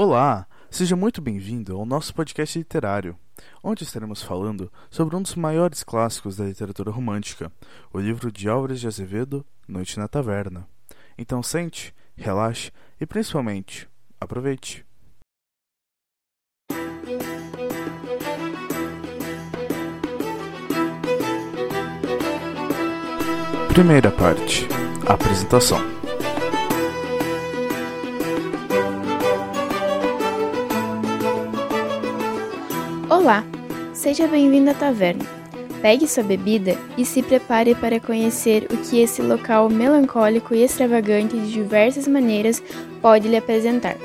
Olá, seja muito bem-vindo ao nosso podcast literário, onde estaremos falando sobre um dos maiores clássicos da literatura romântica, o livro de Álvares de Azevedo, Noite na Taverna. Então sente, relaxe e principalmente aproveite. Primeira parte: Apresentação. Olá, seja bem-vindo à taverna. Pegue sua bebida e se prepare para conhecer o que esse local melancólico e extravagante de diversas maneiras pode lhe apresentar.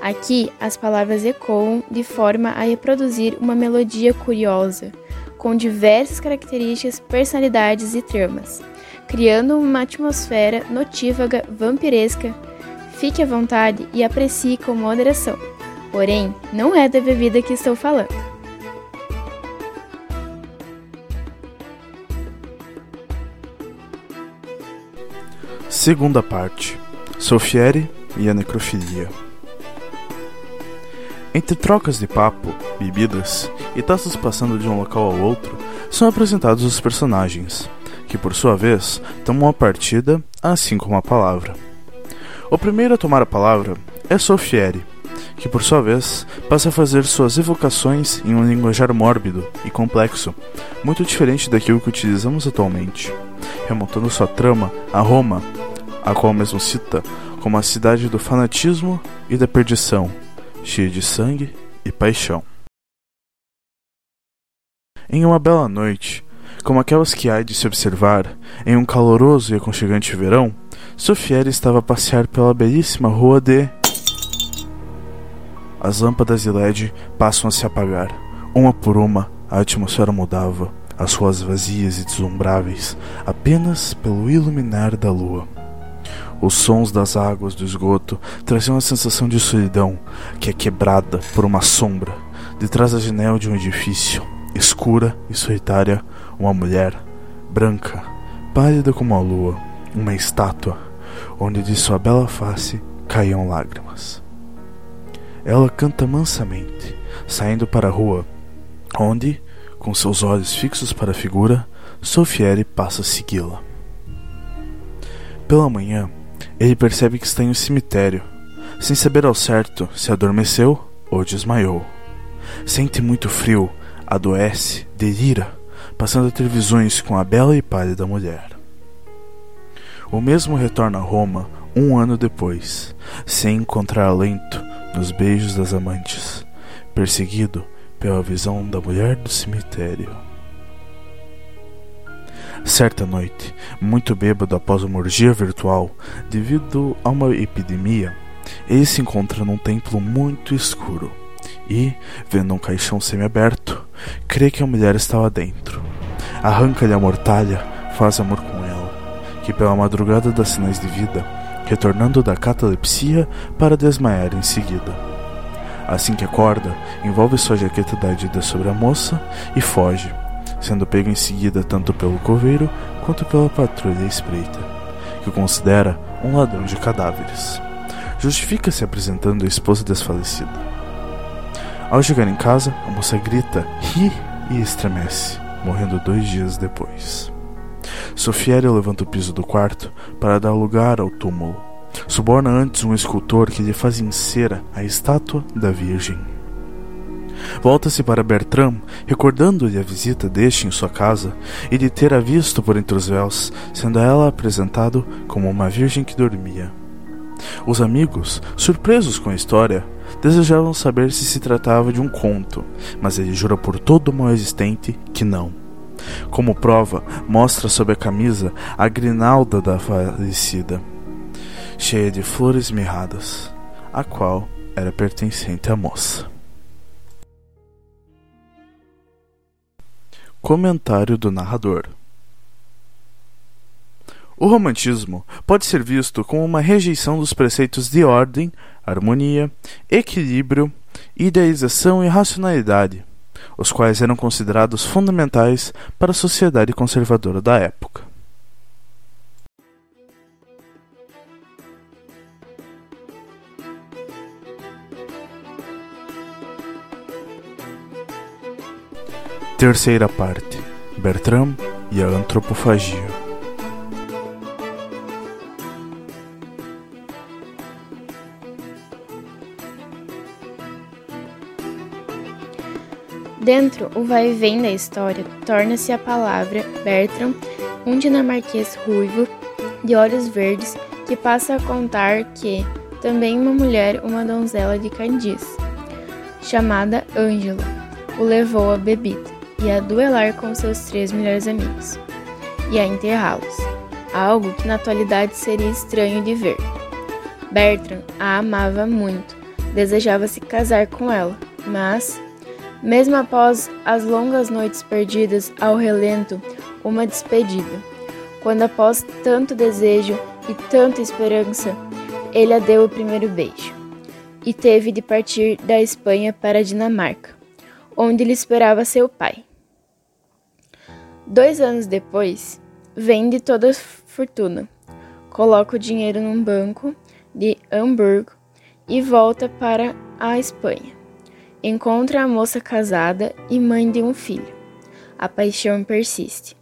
Aqui, as palavras ecoam de forma a reproduzir uma melodia curiosa, com diversas características, personalidades e tramas, criando uma atmosfera notívaga, vampiresca. Fique à vontade e aprecie com moderação. Porém, não é da bebida que estou falando. Segunda parte: Sofieri e a necrofilia. Entre trocas de papo, bebidas e taças passando de um local ao outro, são apresentados os personagens, que por sua vez tomam a partida, assim como a palavra. O primeiro a tomar a palavra é Sofieri, que por sua vez passa a fazer suas evocações em um linguajar mórbido e complexo, muito diferente daquilo que utilizamos atualmente, remontando sua trama a Roma a qual mesmo cita como a cidade do fanatismo e da perdição, cheia de sangue e paixão. Em uma bela noite, como aquelas que há de se observar em um caloroso e aconchegante verão, Sofiera estava a passear pela belíssima rua de. As lâmpadas de LED passam a se apagar. Uma por uma, a atmosfera mudava, as ruas vazias e deslumbráveis, apenas pelo iluminar da lua. Os sons das águas do esgoto traziam a sensação de solidão que é quebrada por uma sombra. Detrás da janela de um edifício, escura e solitária, uma mulher, branca, pálida como a lua, uma estátua, onde de sua bela face caíam lágrimas. Ela canta mansamente, saindo para a rua, onde, com seus olhos fixos para a figura, Sofieri passa a segui-la. Pela manhã, ele percebe que está em um cemitério, sem saber ao certo se adormeceu ou desmaiou. Sente muito frio, adoece, delira, passando a ter visões com a bela e pálida mulher. O mesmo retorna a Roma um ano depois, sem encontrar alento nos beijos das amantes, perseguido pela visão da mulher do cemitério. Certa noite, muito bêbado após uma orgia virtual devido a uma epidemia, ele se encontra num templo muito escuro e, vendo um caixão semiaberto, crê que a mulher está lá dentro. Arranca-lhe a mortalha, faz amor com ela, que pela madrugada dá sinais de vida, retornando da catalepsia para desmaiar em seguida. Assim que acorda, envolve sua jaqueta da Adidas sobre a moça e foge sendo pego em seguida tanto pelo coveiro quanto pela patrulha espreita, que o considera um ladrão de cadáveres. Justifica-se apresentando a esposa desfalecida. Ao chegar em casa, a moça grita, ri e estremece, morrendo dois dias depois. Sofiério levanta o piso do quarto para dar lugar ao túmulo. Suborna antes um escultor que lhe faz em cera a estátua da Virgem. Volta-se para Bertram, recordando-lhe a visita deste em sua casa e de ter a visto por entre os véus, sendo ela apresentado como uma virgem que dormia. Os amigos, surpresos com a história, desejavam saber se se tratava de um conto, mas ele jura por todo o mal existente que não. Como prova, mostra sob a camisa a grinalda da falecida, cheia de flores mirradas, a qual era pertencente à moça. Comentário do narrador: O romantismo pode ser visto como uma rejeição dos preceitos de ordem, harmonia, equilíbrio, idealização e racionalidade, os quais eram considerados fundamentais para a sociedade conservadora da época. Terceira parte: Bertram e a antropofagia. Dentro, o vai e vem da história torna-se a palavra Bertram, um dinamarquês ruivo de olhos verdes que passa a contar que também uma mulher, uma donzela de Candice, chamada Ângela, o levou à bebida e a duelar com seus três melhores amigos e a enterrá-los, algo que na atualidade seria estranho de ver. Bertram a amava muito, desejava se casar com ela, mas, mesmo após as longas noites perdidas ao relento, uma despedida, quando após tanto desejo e tanta esperança, ele a deu o primeiro beijo e teve de partir da Espanha para a Dinamarca, onde lhe esperava seu pai. Dois anos depois, vende toda a fortuna, coloca o dinheiro num banco de Hamburgo e volta para a Espanha. Encontra a moça casada e mãe de um filho. A paixão persiste,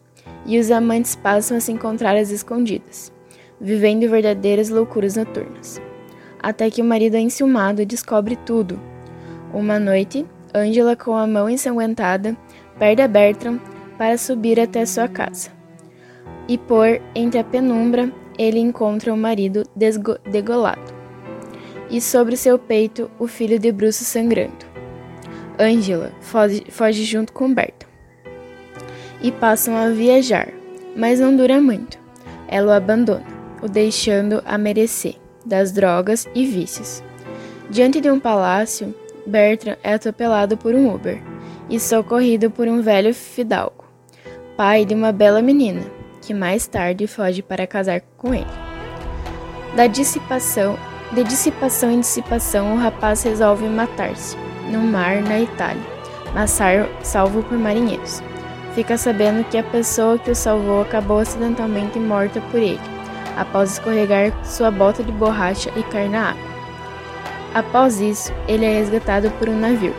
e os amantes passam a se encontrar às escondidas, vivendo verdadeiras loucuras noturnas. Até que o marido enciumado descobre tudo. Uma noite, Angela, com a mão ensanguentada, perde a Bertram para subir até sua casa. E por entre a penumbra, ele encontra o marido degolado, e sobre seu peito o filho de bruço sangrando. Angela foge, foge junto com Berta e passam a viajar, mas não dura muito. Ela o abandona, o deixando a merecer das drogas e vícios. Diante de um palácio, Bertrand é atropelado por um Uber e socorrido por um velho fidalgo pai de uma bela menina, que mais tarde foge para casar com ele. Da dissipação, de dissipação em dissipação, o rapaz resolve matar-se no mar na Itália, mas salvo por marinheiros. Fica sabendo que a pessoa que o salvou acabou acidentalmente morta por ele, após escorregar sua bota de borracha e cair na água. Após isso, ele é resgatado por um navio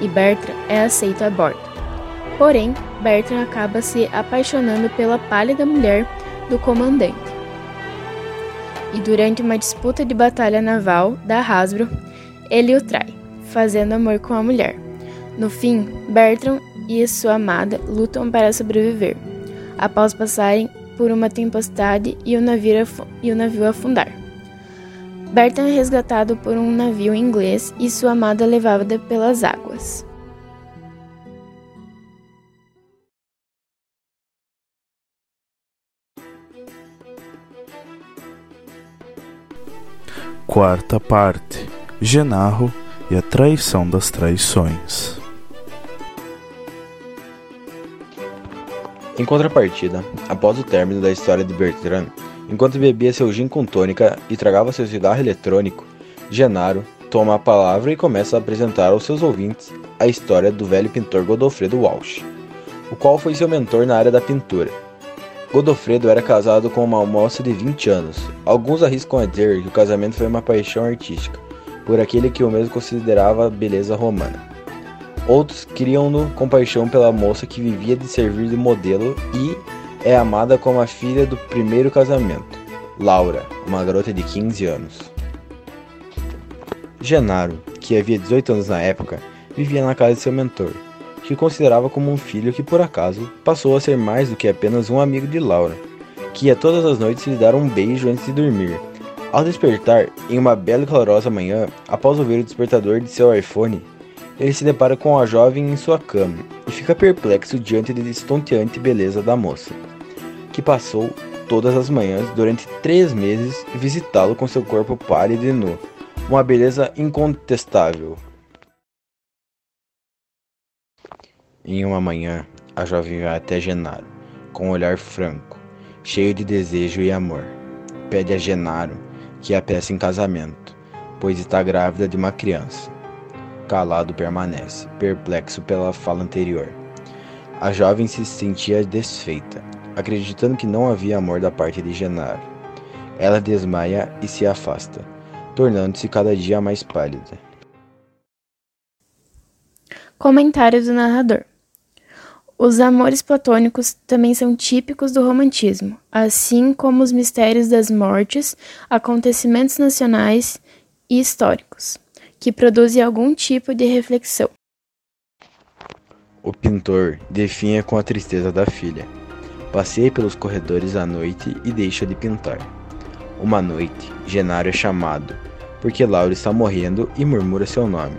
e Bertrand é aceito a bordo. Porém, Bertrand acaba se apaixonando pela pálida mulher do comandante. E durante uma disputa de batalha naval da Hasbro, ele o trai, fazendo amor com a mulher. No fim, Bertrand e sua amada lutam para sobreviver, após passarem por uma tempestade e o navio, e o navio afundar. Bertrand é resgatado por um navio inglês e sua amada levada pelas águas. Quarta parte: Genarro e a traição das traições. Em contrapartida, após o término da história de Bertrand, enquanto bebia seu gin com tônica e tragava seu cigarro eletrônico, Genaro toma a palavra e começa a apresentar aos seus ouvintes a história do velho pintor Godofredo Walsh, o qual foi seu mentor na área da pintura Godofredo era casado com uma moça de 20 anos. Alguns arriscam a dizer que o casamento foi uma paixão artística, por aquele que o mesmo considerava beleza romana. Outros criam-no com paixão pela moça que vivia de servir de modelo e é amada como a filha do primeiro casamento, Laura, uma garota de 15 anos. Genaro, que havia 18 anos na época, vivia na casa de seu mentor, que considerava como um filho que por acaso passou a ser mais do que apenas um amigo de Laura, que ia todas as noites lhe dar um beijo antes de dormir. Ao despertar, em uma bela e calorosa manhã, após ouvir o despertador de seu iPhone, ele se depara com a jovem em sua cama e fica perplexo diante da estonteante beleza da moça, que passou todas as manhãs durante três meses visitá-lo com seu corpo pálido e nu, uma beleza incontestável, Em uma manhã, a jovem vai até Genaro, com um olhar franco, cheio de desejo e amor. Pede a Genaro que a peça em casamento, pois está grávida de uma criança. Calado permanece, perplexo pela fala anterior. A jovem se sentia desfeita, acreditando que não havia amor da parte de Genaro. Ela desmaia e se afasta, tornando-se cada dia mais pálida. Comentário do narrador. Os amores platônicos também são típicos do romantismo, assim como os mistérios das mortes, acontecimentos nacionais e históricos, que produzem algum tipo de reflexão. O pintor definha com a tristeza da filha. Passeia pelos corredores à noite e deixa de pintar. Uma noite, Genário é chamado, porque Laura está morrendo e murmura seu nome.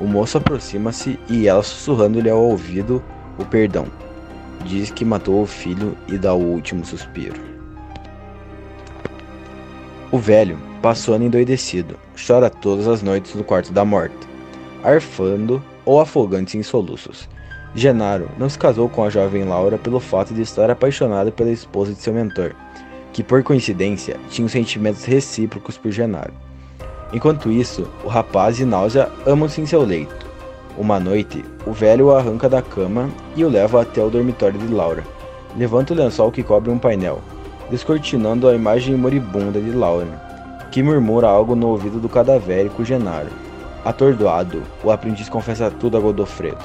O moço aproxima-se e ela, sussurrando-lhe ao ouvido, o perdão. Diz que matou o filho e dá o último suspiro. O velho, passando endoidecido, chora todas as noites no quarto da morte, arfando ou afogando-se em soluços. Genaro não se casou com a jovem Laura pelo fato de estar apaixonado pela esposa de seu mentor, que por coincidência tinha sentimentos recíprocos por Genaro. Enquanto isso, o rapaz e Náusea amam-se em seu leito. Uma noite, o velho o arranca da cama e o leva até o dormitório de Laura. Levanta o lençol que cobre um painel, descortinando a imagem moribunda de Laura, que murmura algo no ouvido do cadavérico Genaro. Atordoado, o aprendiz confessa tudo a Godofredo.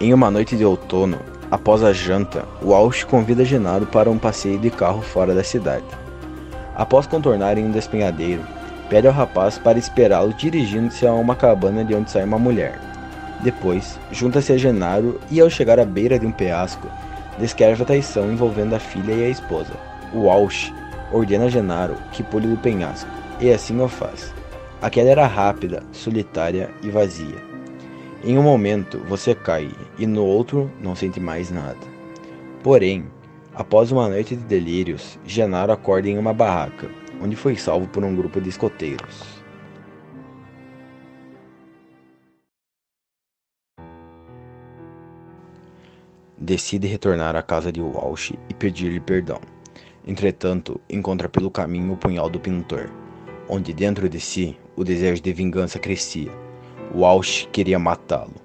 Em uma noite de outono, após a janta, o Walsh convida Genaro para um passeio de carro fora da cidade. Após contornarem um despenhadeiro, pede ao rapaz para esperá-lo dirigindo-se a uma cabana de onde sai uma mulher. Depois, junta-se a Genaro e, ao chegar à beira de um penhasco, descreve a traição envolvendo a filha e a esposa. O Walsh ordena a Genaro que pule do penhasco, e assim o faz. A queda era rápida, solitária e vazia. Em um momento você cai e no outro não sente mais nada. Porém, após uma noite de delírios, Genaro acorda em uma barraca onde foi salvo por um grupo de escoteiros. Decide retornar à casa de Walsh e pedir-lhe perdão. Entretanto, encontra pelo caminho o punhal do pintor, onde dentro de si o desejo de vingança crescia. Walsh queria matá-lo.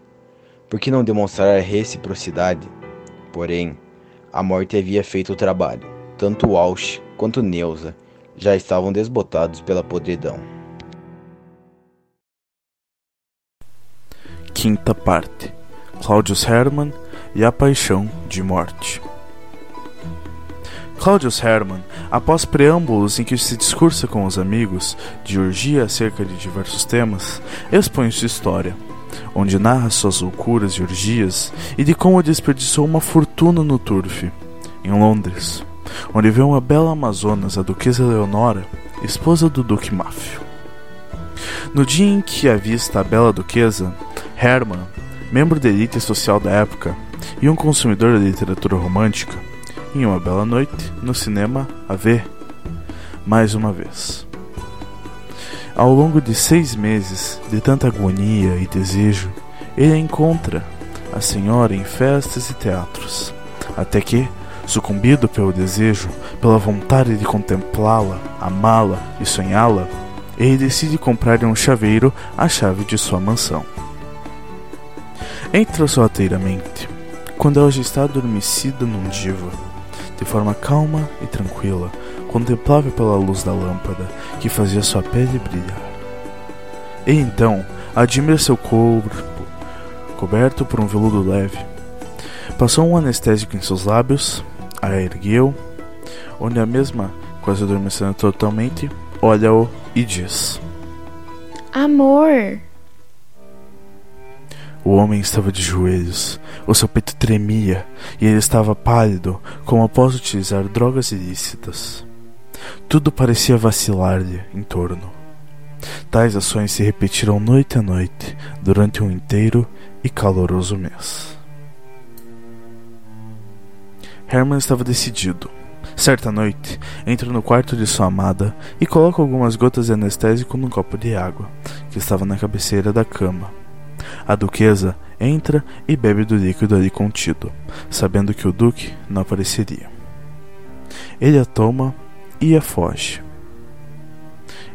Por que não demonstrar reciprocidade? Porém, a morte havia feito o trabalho. Tanto Walsh quanto Neuza já estavam desbotados pela podridão. Quinta parte: Claudius Hermann e a paixão de morte. Claudius Hermann, após preâmbulos em que se discursa com os amigos de orgia acerca de diversos temas, expõe sua história, onde narra suas loucuras e orgias e de como desperdiçou uma fortuna no turf, em Londres onde vê uma bela Amazonas, a Duquesa Leonora, esposa do Duque Máfio. No dia em que avista a bela Duquesa, Hermann, membro da elite social da época e um consumidor da literatura romântica, em uma bela noite, no cinema, a vê mais uma vez. Ao longo de seis meses de tanta agonia e desejo, ele encontra a senhora em festas e teatros, até que, Sucumbido pelo desejo, pela vontade de contemplá-la, amá-la e sonhá-la, ele decide comprar um chaveiro a chave de sua mansão. Entra sorrateiramente, quando ela já está adormecida num diva, de forma calma e tranquila, contemplava pela luz da lâmpada que fazia sua pele brilhar. E então admira seu corpo, coberto por um veludo leve. Passou um anestésico em seus lábios a ergueu, onde a mesma, quase adormecendo totalmente, olha-o e diz: Amor! O homem estava de joelhos, o seu peito tremia e ele estava pálido, como após utilizar drogas ilícitas. Tudo parecia vacilar-lhe em torno. Tais ações se repetiram noite a noite durante um inteiro e caloroso mês. Herman estava decidido. Certa noite, entra no quarto de sua amada e coloca algumas gotas de anestésico num copo de água, que estava na cabeceira da cama. A duquesa entra e bebe do líquido ali contido, sabendo que o duque não apareceria. Ele a toma e a foge.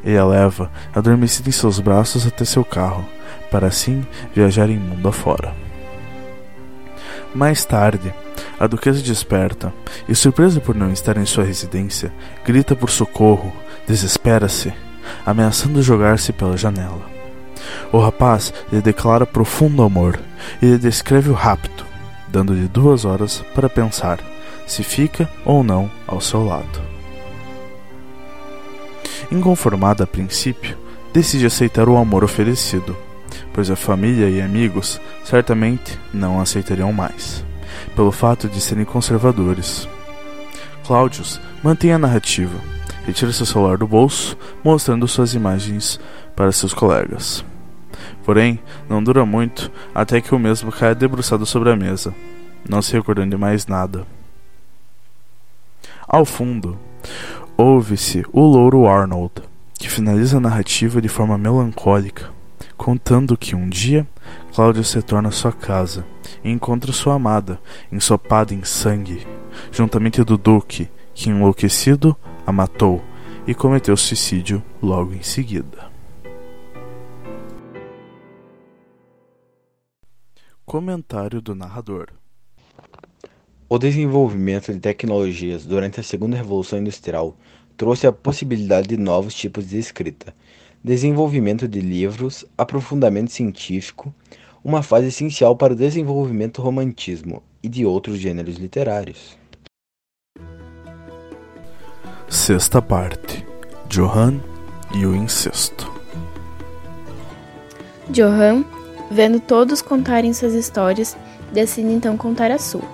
Ele a leva, adormecida em seus braços, até seu carro, para assim viajar em mundo afora. Mais tarde, a duquesa desperta e, surpresa por não estar em sua residência, grita por socorro, desespera-se, ameaçando jogar-se pela janela. O rapaz lhe declara profundo amor e lhe descreve o rapto, dando-lhe duas horas para pensar se fica ou não ao seu lado. Inconformada a princípio, decide aceitar o amor oferecido, pois a família e amigos certamente não aceitariam mais, pelo fato de serem conservadores. Claudius mantém a narrativa, retira seu celular do bolso, mostrando suas imagens para seus colegas. Porém, não dura muito até que o mesmo caia debruçado sobre a mesa, não se recordando de mais nada. Ao fundo, ouve-se o louro Arnold, que finaliza a narrativa de forma melancólica, contando que um dia Cláudia se torna sua casa e encontra sua amada, ensopada em sangue, juntamente do Duque, que enlouquecido a matou e cometeu suicídio logo em seguida. Comentário do narrador. O desenvolvimento de tecnologias durante a Segunda Revolução Industrial trouxe a possibilidade de novos tipos de escrita, desenvolvimento de livros, aprofundamento científico, uma fase essencial para o desenvolvimento do romantismo e de outros gêneros literários. Sexta parte: Johann e o incesto. Johann, vendo todos contarem suas histórias, decide então contar a sua.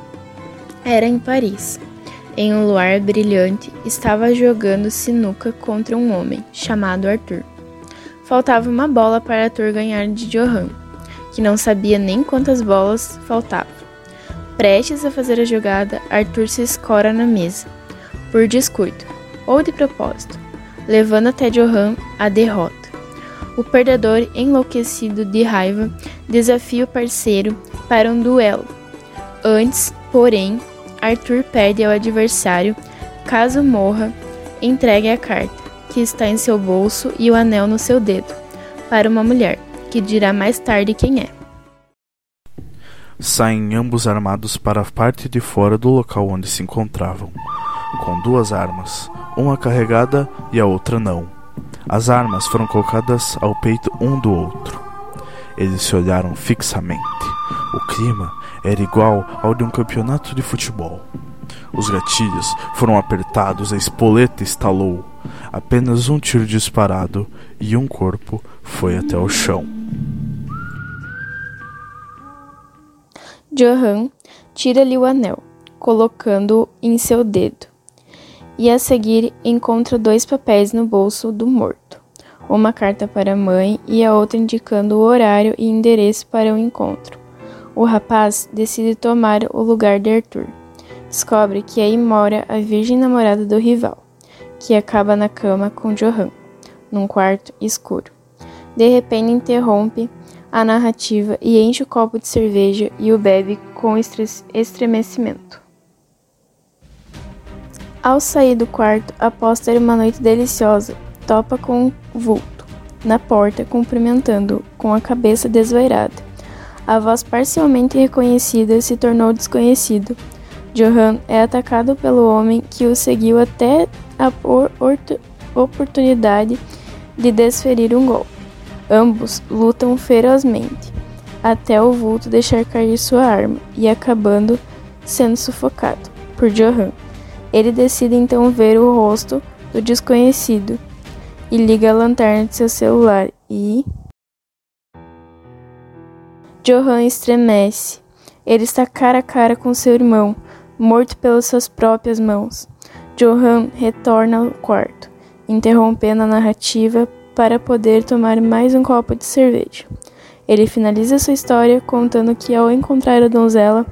Era em Paris. Em um luar brilhante, estava jogando sinuca contra um homem chamado Arthur. Faltava uma bola para Arthur ganhar de Johann, que não sabia nem quantas bolas faltavam. Prestes a fazer a jogada, Arthur se escora na mesa, por descuido ou de propósito, levando até Johann a derrota. O perdedor, enlouquecido de raiva, desafia o parceiro para um duelo. Antes, porém, Arthur perde ao adversário, caso morra, entregue a carta, que está em seu bolso, e o anel no seu dedo, para uma mulher, que dirá mais tarde quem é. Saem ambos armados para a parte de fora do local onde se encontravam, com duas armas, uma carregada e a outra não. As armas foram colocadas ao peito um do outro. Eles se olharam fixamente. O clima era igual ao de um campeonato de futebol. Os gatilhos foram apertados, a espoleta estalou. Apenas um tiro disparado e um corpo foi até o chão. Johan tira-lhe o anel, colocando-o em seu dedo, e a seguir encontra dois papéis no bolso do morto: uma carta para a mãe e a outra indicando o horário e endereço para o encontro. O rapaz decide tomar o lugar de Arthur. Descobre que aí mora a virgem namorada do rival, que acaba na cama com Johan, num quarto escuro. De repente interrompe a narrativa e enche o copo de cerveja e o bebe com estremecimento. Ao sair do quarto, após ter uma noite deliciosa, topa com um vulto na porta, cumprimentando-o com a cabeça desvairada. A voz parcialmente reconhecida se tornou desconhecido. Johan é atacado pelo homem que o seguiu até a oportunidade de desferir um golpe. Ambos lutam ferozmente, até o vulto deixar cair sua arma e acabando sendo sufocado por Johan. Ele decide então ver o rosto do desconhecido e liga a lanterna de seu celular e Johan estremece. Ele está cara a cara com seu irmão, morto pelas suas próprias mãos. Johan retorna ao quarto, interrompendo a narrativa para poder tomar mais um copo de cerveja. Ele finaliza sua história contando que, ao encontrar a donzela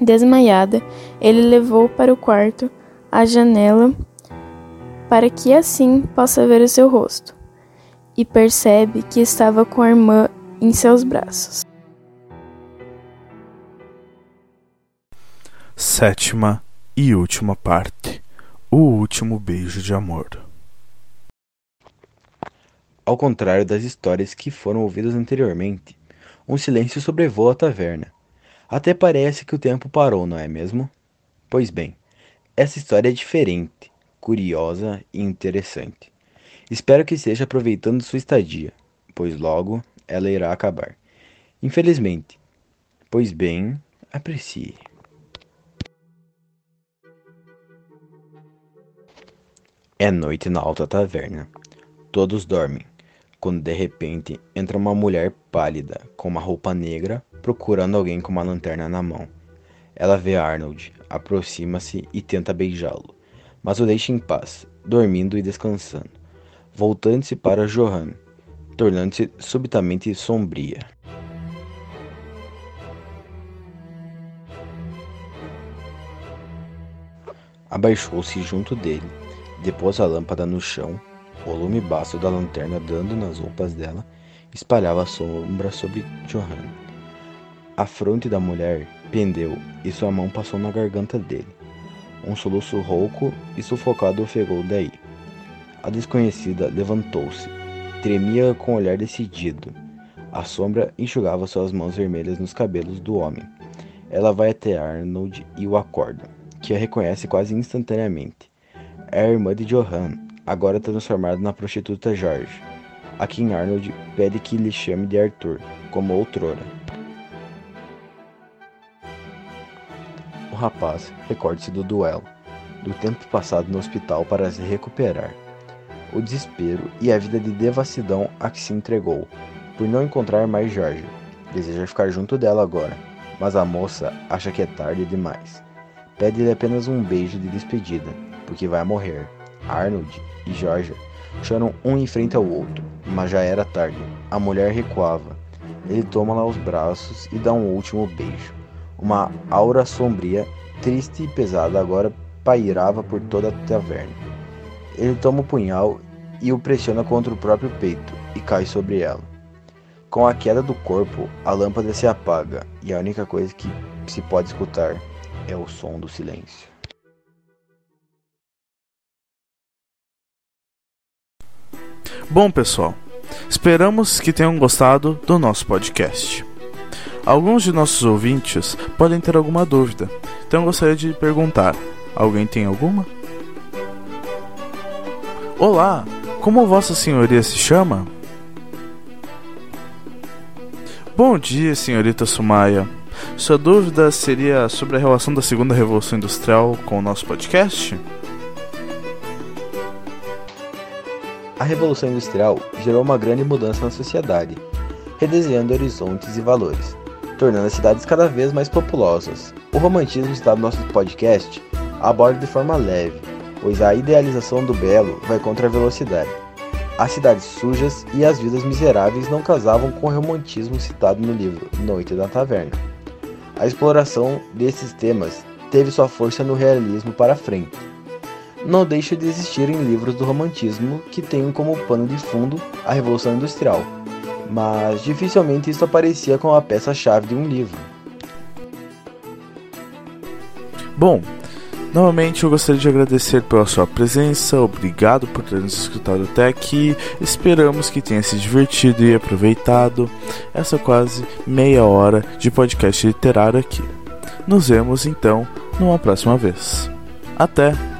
desmaiada, ele levou para o quarto a janela para que assim possa ver o seu rosto, e percebe que estava com a irmã em seus braços. Sétima e última parte: O último beijo de amor. Ao contrário das histórias que foram ouvidas anteriormente, um silêncio sobrevoa a taverna. Até parece que o tempo parou, não é mesmo? Pois bem, essa história é diferente, curiosa e interessante. Espero que esteja aproveitando sua estadia, pois logo ela irá acabar. Infelizmente, Pois bem, aprecie. É noite na alta taverna. Todos dormem, quando de repente entra uma mulher pálida, com uma roupa negra, procurando alguém com uma lanterna na mão. Ela vê Arnold, aproxima-se e tenta beijá-lo, mas o deixa em paz, dormindo e descansando. Voltando-se para Johan, tornando-se subitamente sombria. Abaixou-se junto dele, depôs a lâmpada no chão, o lume baço da lanterna dando nas roupas dela, espalhava sombra sobre Johan. A fronte da mulher pendeu e sua mão passou na garganta dele. Um soluço rouco e sufocado ofegou daí. A desconhecida levantou-se, Tremia com um olhar decidido. A sombra enxugava suas mãos vermelhas nos cabelos do homem. Ela vai até Arnold e o acorda, que a reconhece quase instantaneamente. É a irmã de Johan, agora transformada na prostituta George, a quem Arnold pede que lhe chame de Arthur, como outrora. O rapaz recorda-se do duelo, do tempo passado no hospital para se recuperar o desespero e a vida de devassidão a que se entregou, por não encontrar mais Jorge. Deseja ficar junto dela agora, mas a moça acha que é tarde demais. Pede-lhe apenas um beijo de despedida, porque vai morrer. Arnold e Georgia choram um em frente ao outro, mas já era tarde. A mulher recuava. Ele toma-la aos braços e dá um último beijo. Uma aura sombria, triste e pesada agora pairava por toda a taverna. Ele toma o punhal e o pressiona contra o próprio peito e cai sobre ela. Com a queda do corpo, a lâmpada se apaga e a única coisa que se pode escutar é o som do silêncio. Bom, pessoal, esperamos que tenham gostado do nosso podcast. Alguns de nossos ouvintes podem ter alguma dúvida, então eu gostaria de perguntar: alguém tem alguma? Olá, como Vossa Senhoria se chama? Bom dia, senhorita Sumaya. Sua dúvida seria sobre a relação da segunda revolução industrial com o nosso podcast? A revolução industrial gerou uma grande mudança na sociedade, redesenhando horizontes e valores, tornando as cidades cada vez mais populosas. O romantismo citado no nosso podcast aborda de forma leve, pois a idealização do belo vai contra a velocidade. As cidades sujas e as vidas miseráveis não casavam com o romantismo citado no livro Noite da Taverna. A exploração desses temas teve sua força no realismo para frente. Não deixa de existir em livros do romantismo que tenham como pano de fundo a Revolução Industrial, mas dificilmente isso aparecia como a peça-chave de um livro. Bom, Novamente, eu gostaria de agradecer pela sua presença, obrigado por ter nos escutado até aqui. Esperamos que tenha se divertido e aproveitado essa quase meia hora de podcast literário aqui. Nos vemos então numa próxima vez. Até!